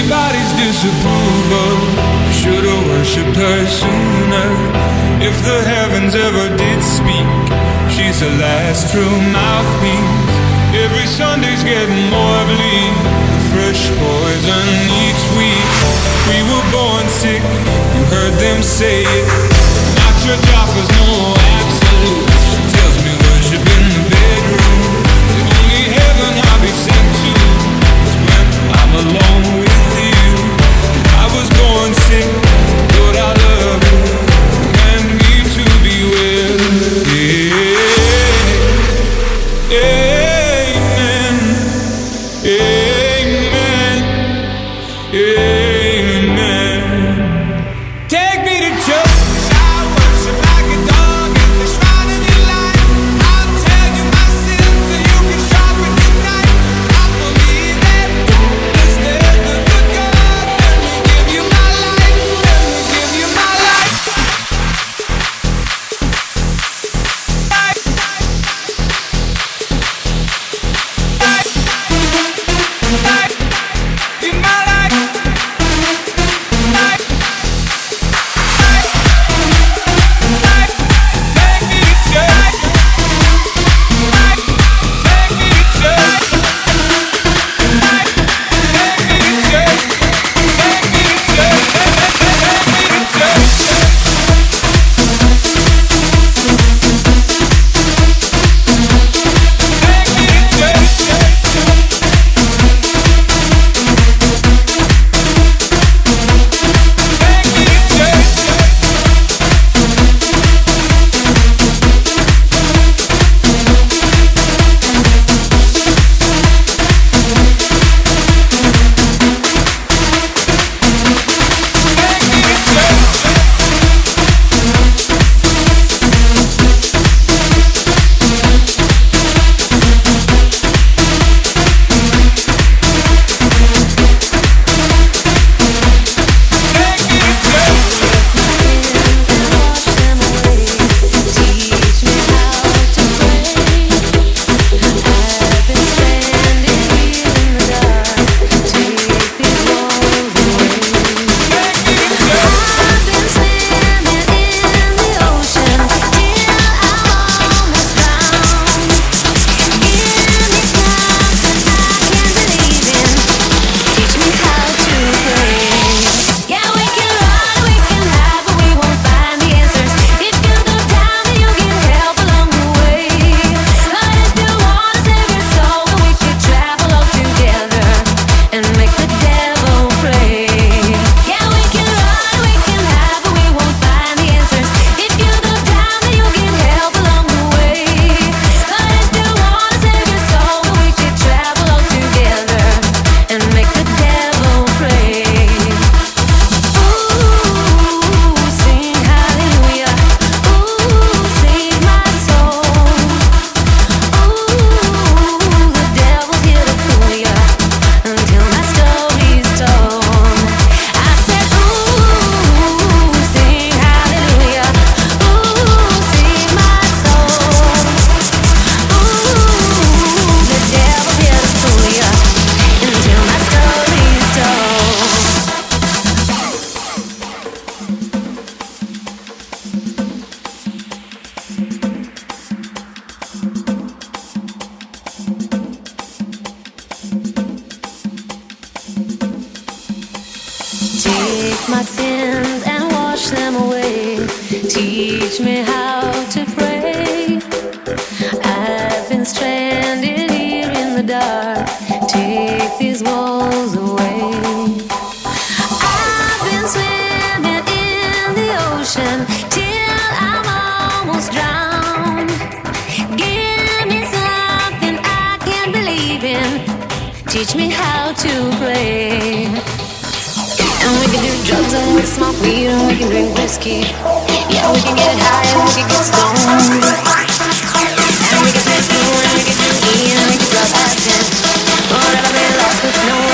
everybody's disapproval. Should've worshipped her sooner. If the heavens ever did speak, she's the last true mouthpiece. Every Sunday's getting more bleak. Fresh poison each week. We were born sick, you heard them say it. Not your job was no teach me how to play. And we can do drugs and we can smoke weed and we can drink whiskey. Yeah, we can get high and we can get stoned. And we can play pool and we can do E and we can drop acid. Whatever they lost with no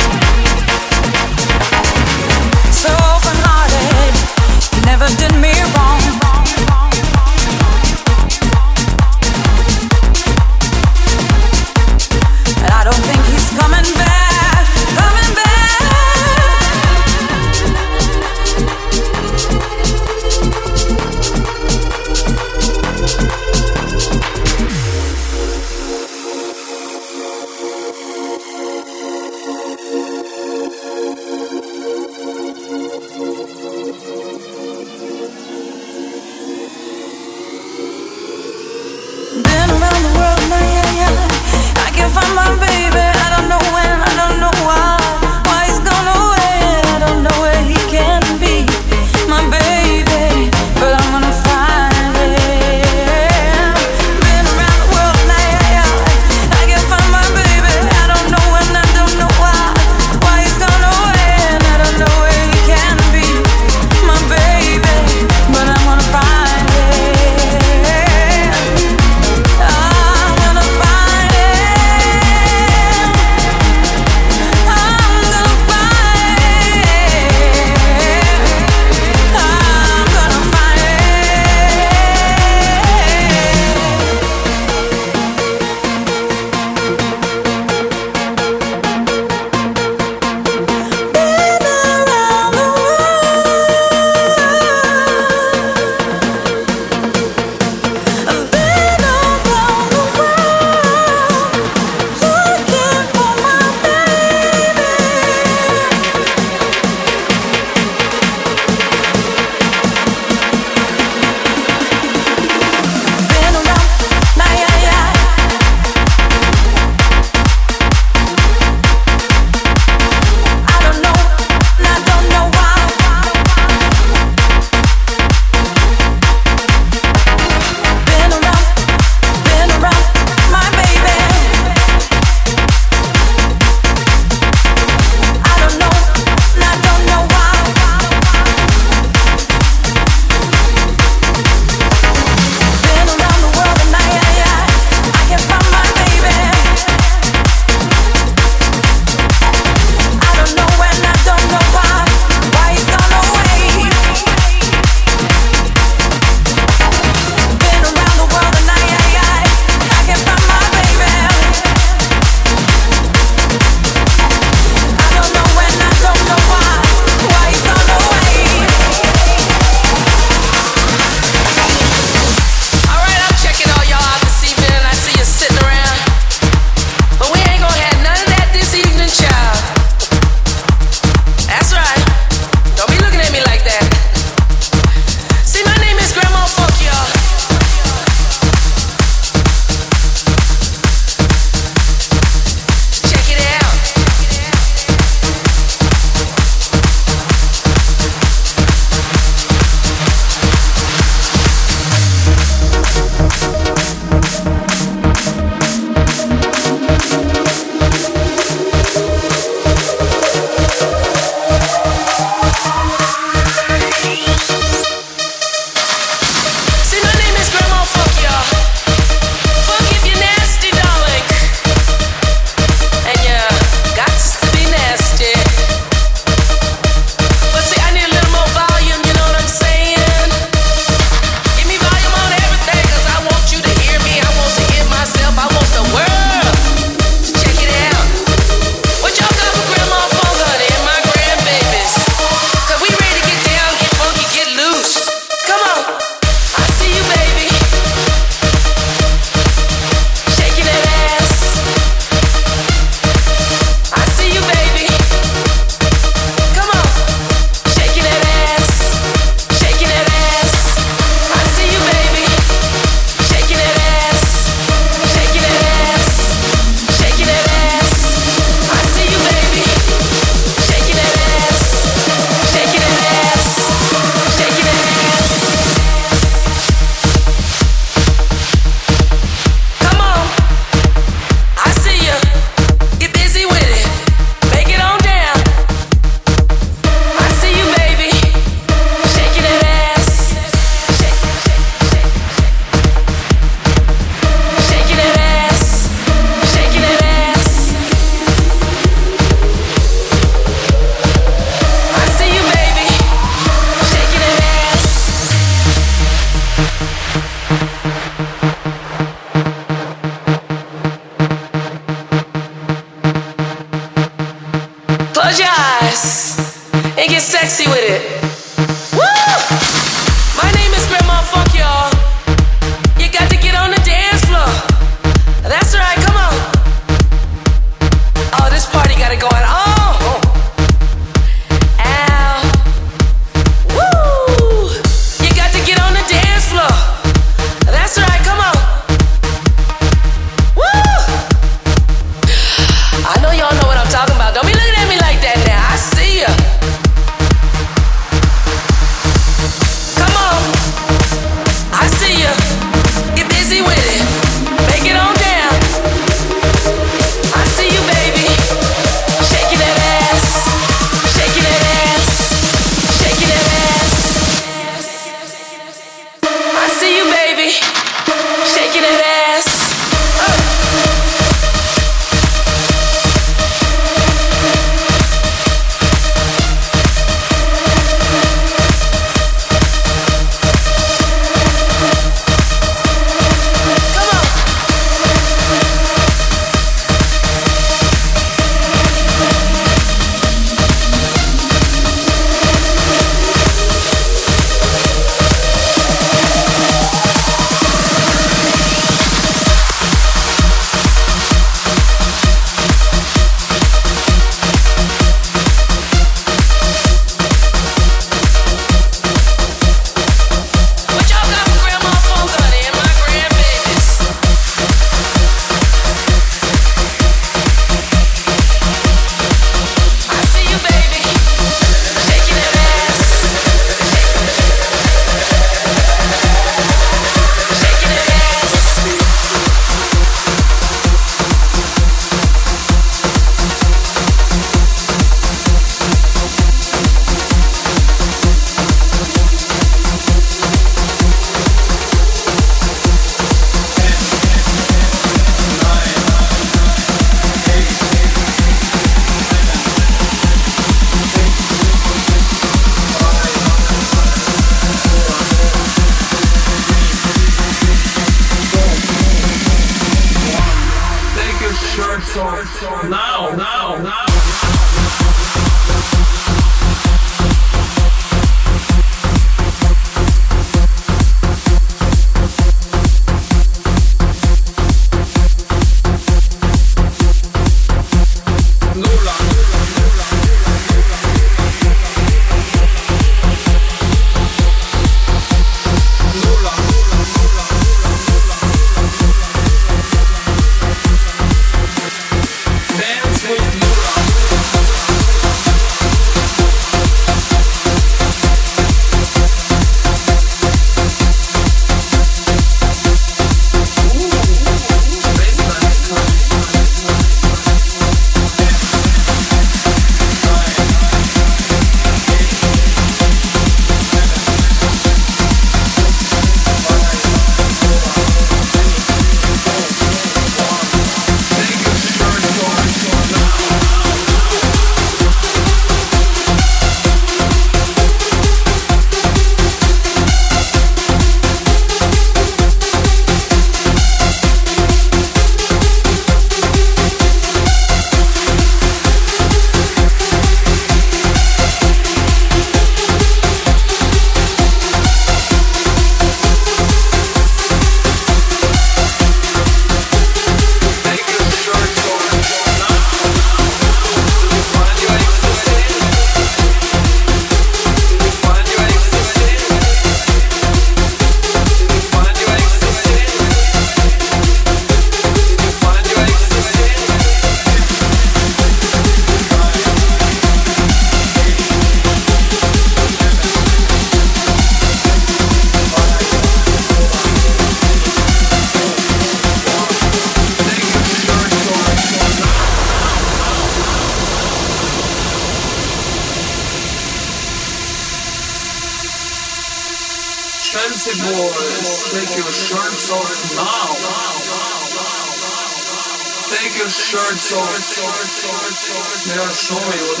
they will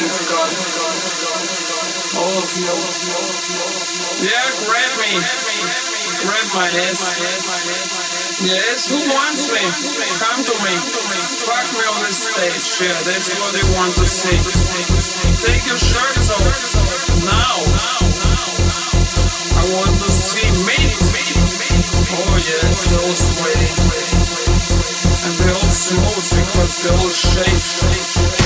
Yeah, grab me. Grab my ass. Yes, who wants me? Come to me. Fuck me on the stage. Yeah, that's what they want to see. Take your shirts off. Now. I want to see me. Oh yes, those way. And they all because they all shake.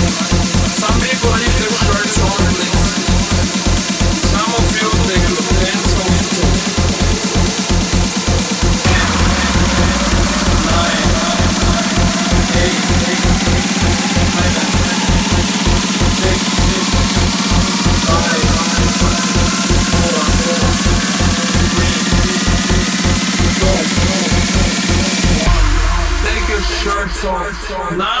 Now